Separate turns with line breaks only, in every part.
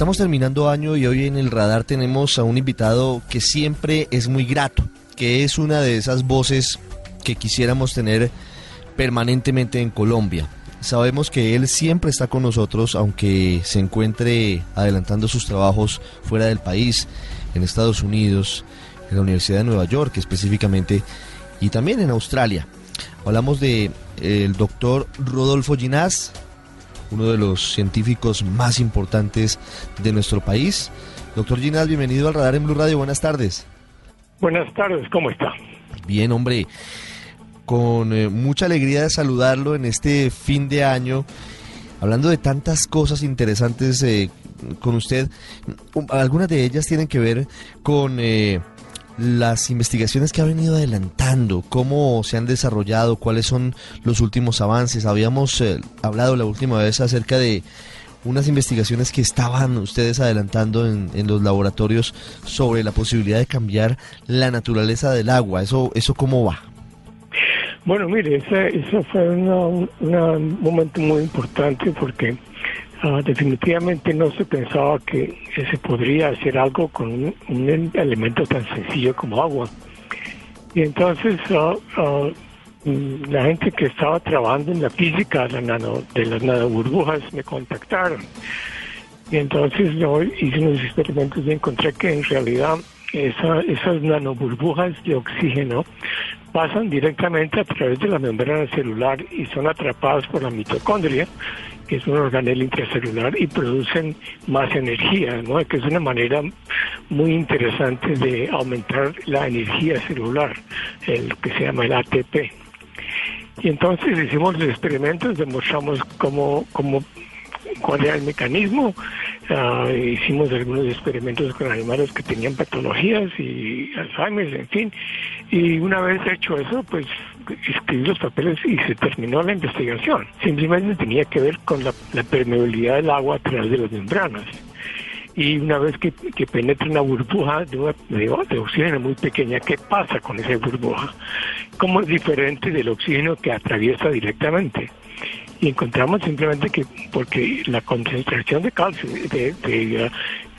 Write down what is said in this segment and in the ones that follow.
Estamos terminando año y hoy en el radar tenemos a un invitado que siempre es muy grato, que es una de esas voces que quisiéramos tener permanentemente en Colombia. Sabemos que él siempre está con nosotros, aunque se encuentre adelantando sus trabajos fuera del país, en Estados Unidos, en la Universidad de Nueva York específicamente, y también en Australia. Hablamos de el doctor Rodolfo Ginás, uno de los científicos más importantes de nuestro país. Doctor Ginás, bienvenido al Radar en Blue Radio. Buenas tardes.
Buenas tardes, ¿cómo está?
Bien, hombre con eh, mucha alegría de saludarlo en este fin de año, hablando de tantas cosas interesantes eh, con usted. Um, algunas de ellas tienen que ver con eh, las investigaciones que ha venido adelantando, cómo se han desarrollado, cuáles son los últimos avances. Habíamos hablado la última vez acerca de unas investigaciones que estaban ustedes adelantando en, los laboratorios sobre la posibilidad de cambiar la naturaleza del agua. ¿Eso, eso cómo va?
Bueno, mire, ese, fue un momento muy importante porque uh, definitivamente no se pensaba que se podría hacer algo con un, elemento tan sencillo como agua. Y entonces uh, uh, la gente que estaba trabajando en la física de, las nanoburbujas me contactaron. Y entonces yo hice unos experimentos y encontré que en realidad esa, esas nanoburbujas de oxígeno pasan directamente a través de la membrana celular y son atrapadas por la mitocondria, que es un organelo intracelular, y producen más energía, que es una manera muy interesante de aumentar la energía celular, lo que se llama el ATP. Y entonces hicimos los experimentos, demostramos cómo, cómo cuál era el mecanismo. Uh, hicimos algunos experimentos con animales que tenían patologías y Alzheimer, en fin. Y una vez hecho eso, pues escribí los papeles y se terminó la investigación. Simplemente tenía que ver con la, permeabilidad del agua a través de las membranas. Y una vez que, penetra una burbuja de, de, oxígeno muy pequeña, ¿qué pasa con esa burbuja? ¿Cómo es diferente del oxígeno que atraviesa directamente? Y encontramos simplemente que porque la concentración de calcio, de, de,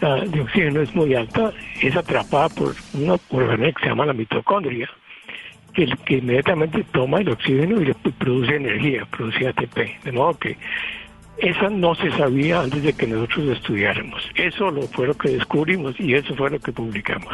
de oxígeno es muy alta, es atrapada por una organela que se llama la mitocondria, que, que inmediatamente toma el oxígeno y produce energía, produce ATP. De modo que eso no se sabía antes de que nosotros estudiáramos. Eso lo fue lo que descubrimos y eso fue lo que publicamos.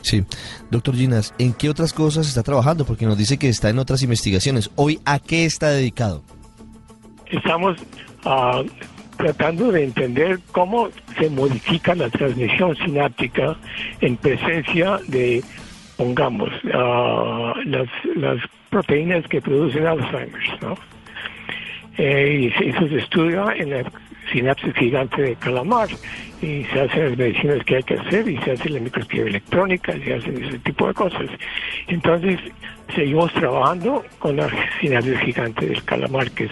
Sí. Doctor Ginas, ¿en qué otras cosas está trabajando? Porque nos dice que está en otras investigaciones. Hoy, ¿a qué está dedicado?
Estamos uh, tratando de entender cómo se modifica la transmisión sináptica en presencia de, pongamos, uh, las, las proteínas que producen Alzheimer, ¿no? Eh, y eso se estudia en la sinapsis gigante de calamar y se hacen las medicinas que hay que hacer y se hace la microscopía electrónica y se hacen ese tipo de cosas. Entonces, seguimos trabajando con la sinapsis gigante del calamar, que es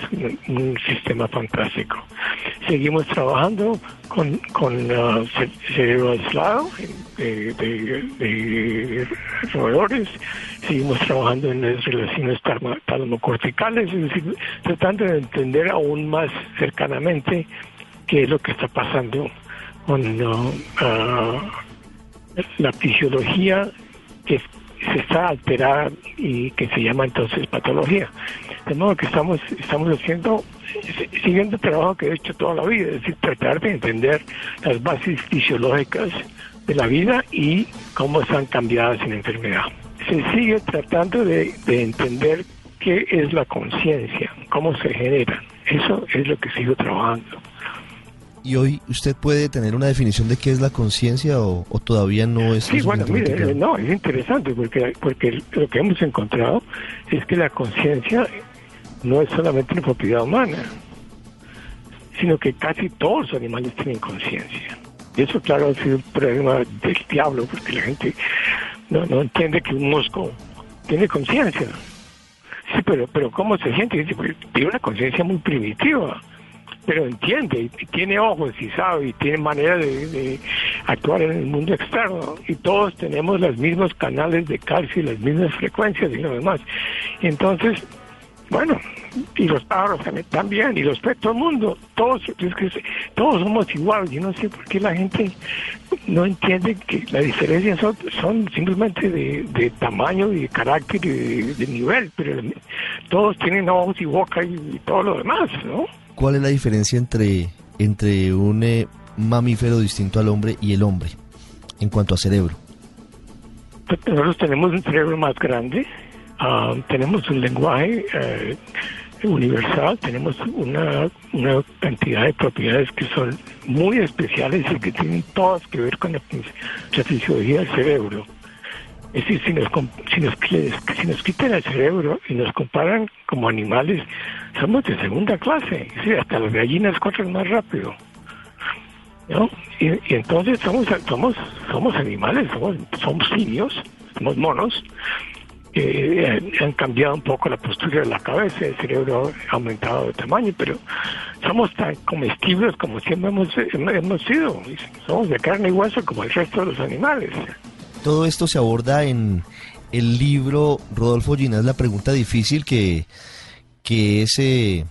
un, sistema fantástico. Seguimos trabajando con, con cerebro aislado de, de, roedores, seguimos trabajando en las relaciones talamocorticales, es decir, tratando de entender aún más cercanamente qué es lo que está pasando con uh, la fisiología que se está alterada y que se llama entonces patología. De modo que estamos, estamos haciendo, siguiendo el trabajo que he hecho toda la vida, es decir, tratar de entender las bases fisiológicas de la vida y cómo están cambiadas en enfermedad. Se sigue tratando de, de entender qué es la conciencia, cómo se genera. Eso es lo que sigo trabajando.
¿Y hoy usted puede tener una definición de qué es la conciencia o, todavía no es?
Sí, bueno, mire, no, es interesante porque, porque lo que hemos encontrado es que la conciencia no es solamente una propiedad humana, sino que casi todos los animales tienen conciencia. Y eso, claro, ha sido un problema del diablo, porque la gente no, no entiende que un mosco tiene conciencia. Sí, pero, pero ¿cómo se siente? Dice, pues, tiene una conciencia muy primitiva, pero entiende, y tiene ojos y sabe, y tiene manera de, actuar en el mundo externo. Y todos tenemos los mismos canales de calcio y las mismas frecuencias y lo demás. Entonces, bueno, y los pájaros también, y los peces, todo el mundo, todos, es que todos somos iguales. Yo no sé por qué la gente no entiende que la diferencia son, son simplemente de, tamaño y de carácter y de, nivel, pero todos tienen ojos y boca y todo lo demás, ¿no?
¿Cuál es la diferencia entre, entre un eh, mamífero distinto al hombre y el hombre en cuanto a cerebro?
Nosotros tenemos un cerebro más grande, ah, tenemos un lenguaje eh, universal, tenemos una, una cantidad de propiedades que son muy especiales y que tienen todas que ver con la, la fisiología del cerebro. Es decir, si nos, si, nos, si nos quitan el cerebro y nos comparan como animales, somos de segunda clase. Decir, hasta las gallinas corren más rápido. ¿no? Y, entonces somos, somos, somos animales, somos, somos simios, somos monos. han- han cambiado un poco la postura de la cabeza, el cerebro ha aumentado de tamaño, pero somos tan comestibles como siempre hemos, hemos sido. Somos de carne y hueso como el resto de los animales.
Todo esto se aborda en el libro Rodolfo Ginás, La Pregunta Difícil, que, que es eh,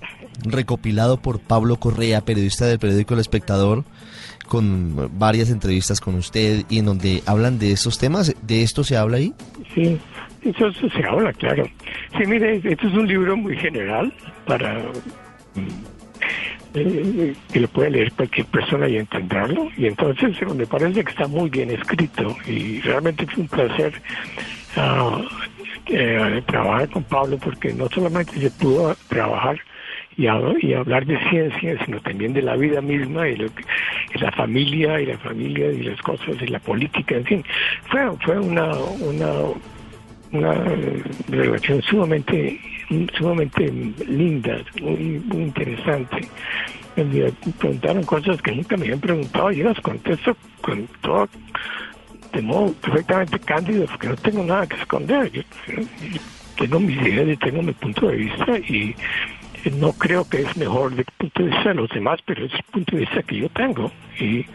recopilado por Pablo Correa, periodista del periódico El Espectador, con varias entrevistas con usted y en donde hablan de estos temas. ¿De esto se habla ahí?
Sí, eso, se habla, claro. Sí, mire, esto es un libro muy general para mm, eh, que lo puede leer cualquier persona y entenderlo. Y entonces me parece que está muy bien escrito y realmente fue un placer ah, eh, trabajar con Pablo porque no solamente se pudo trabajar y, y hablar de ciencia, sino también de la vida misma y, lo que- la familia y la familia y las cosas y la política, en fin. Fue, fue una, una, una eh, relación sumamente, sumamente linda, muy, muy interesante. Me preguntaron cosas que nunca me habían preguntado y yo las contesto con todo de modo perfectamente cándido porque no tengo nada que esconder. Yo, yo tengo mis ideas y tengo mi punto de vista y eh, no creo que es mejor del punto de vista de los demás, pero es el punto de vista que yo tengo. Y,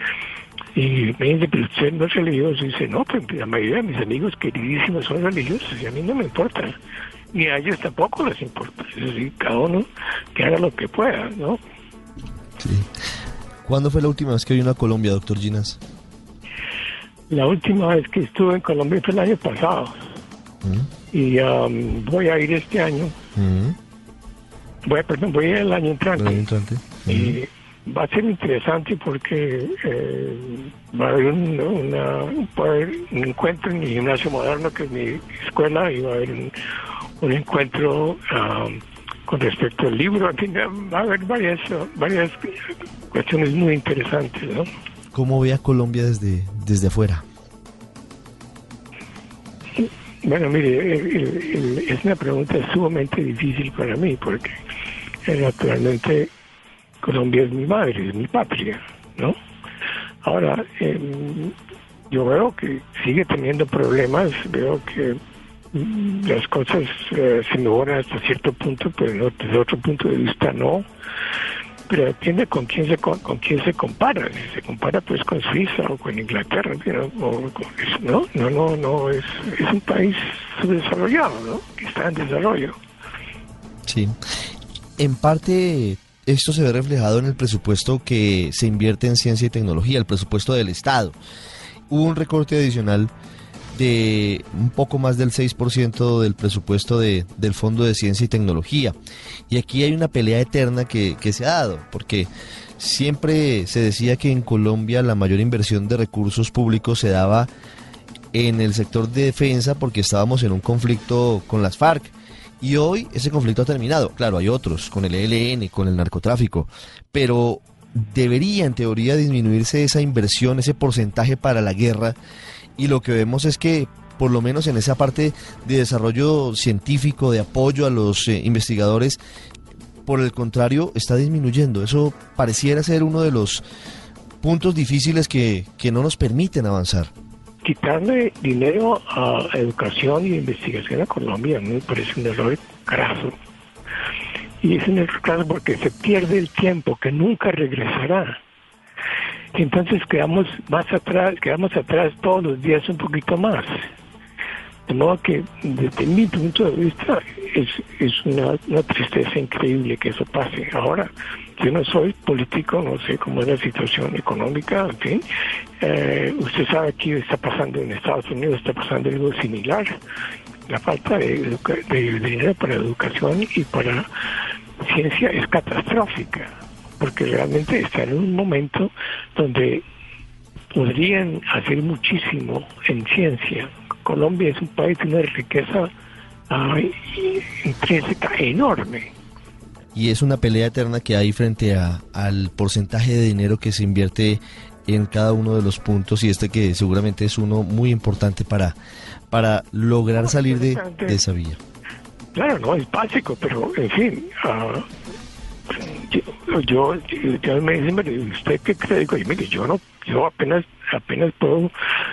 me dice, pero usted no es religioso. Y dice, no, pues la mayoría de mis amigos queridísimos son religiosos y a mí no me importa. Ni a ellos tampoco les importa. Es decir, cada uno que haga lo que pueda, ¿no?
Sí. ¿Cuándo fue la última vez que vino a Colombia, doctor Ginás?
La última vez que estuve en Colombia fue el año pasado. Y um, voy a ir este año. Voy a, perdón, voy a ir el año entrante.
El año entrante.
Y va a ser interesante porque eh, va a haber un, una- va a haber un encuentro en mi gimnasio moderno, que es mi escuela, y va a haber un, un encuentro ah, con respecto al libro. En fin, va a haber varias, varias cuestiones muy interesantes, ¿no?
¿Cómo ve a Colombia desde, desde afuera?
Bueno, mire, es una pregunta sumamente difícil para mí porque eh, naturalmente Colombia es mi madre, es mi patria, ¿no? Ahora, em, yo veo que sigue teniendo problemas, veo que mm, las cosas eh, se mejoran hasta cierto punto, pero desde otro punto de vista no. Pero depende con quién se con, con quién se compara. Se compara pues con Suiza o con Inglaterra, ¿no? O con- no, no, no, no es, es un país subdesarrollado, ¿no? Que está en desarrollo.
Sí. En parte, esto se ve reflejado en el presupuesto que se invierte en ciencia y tecnología, el presupuesto del Estado. Hubo un recorte adicional de un poco más del 6% del presupuesto de- del Fondo de Ciencia y Tecnología. Y aquí hay una pelea eterna que, que se ha dado, porque siempre se decía que en Colombia la mayor inversión de recursos públicos se daba en el sector de defensa porque estábamos en un conflicto con las FARC. Y hoy ese conflicto ha terminado. Claro, hay otros, con el ELN, con el narcotráfico. Pero debería, en teoría, disminuirse esa inversión, ese porcentaje para la guerra. Y lo que vemos es que, por lo menos en esa parte de desarrollo científico, de apoyo a los eh, investigadores, por el contrario, está disminuyendo. Eso pareciera ser uno de los puntos difíciles que, que no nos permiten avanzar.
Quitarle dinero a educación y investigación a Colombia me parece un error graso. Y es un error graso porque se pierde el tiempo que nunca regresará. Entonces quedamos más atrás, quedamos atrás todos los días un poquito más. De modo que, desde mi punto de vista, es, es una, una, tristeza increíble que eso pase. Ahora, yo no soy político, no sé cómo es la situación económica, en fin. Eh, usted sabe que está pasando en Estados Unidos, está pasando algo similar. La falta de, de dinero para educación y para ciencia es catastrófica, porque realmente está en un momento donde podrían hacer muchísimo en ciencia, Colombia es un país de una riqueza ay, intrínseca enorme.
Y es una pelea eterna que hay frente a, al porcentaje de dinero que se invierte en cada uno de los puntos y este que seguramente es uno muy importante para, para lograr salir de, de esa vía.
Claro, no es básico, pero en fin, uh, yo, yo, yo, me dicen, ¿usted qué cree? Digo, mire, yo no, yo apenas, apenas puedo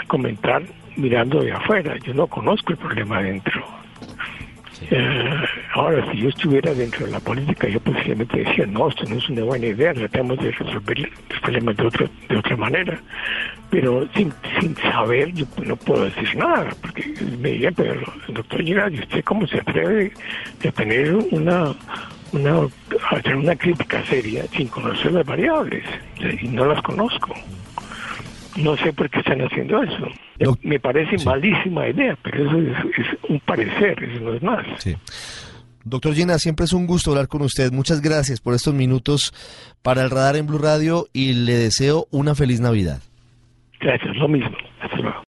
comentar mirando de afuera, yo no conozco el problema adentro. Eh, ahora, si yo estuviera dentro de la política, yo posiblemente decía, no, esto no es una buena idea, tratemos de resolver los problemas de, otro, de otra manera. Pero sin, sin saber, yo no puedo decir nada, porque me dirían, pero doctor Girard, ¿usted cómo se atreve a tener una, una, hacer una crítica seria sin conocer las variables? Y no las conozco. No sé por qué están haciendo eso. No, Me parece sí. malísima idea, pero eso es, es, un parecer, eso no es más.
Sí. Doctor Llena, siempre es un gusto hablar con usted. Muchas gracias por estos minutos para el radar en Blue Radio y le deseo una feliz Navidad.
Gracias, lo mismo. Hasta luego.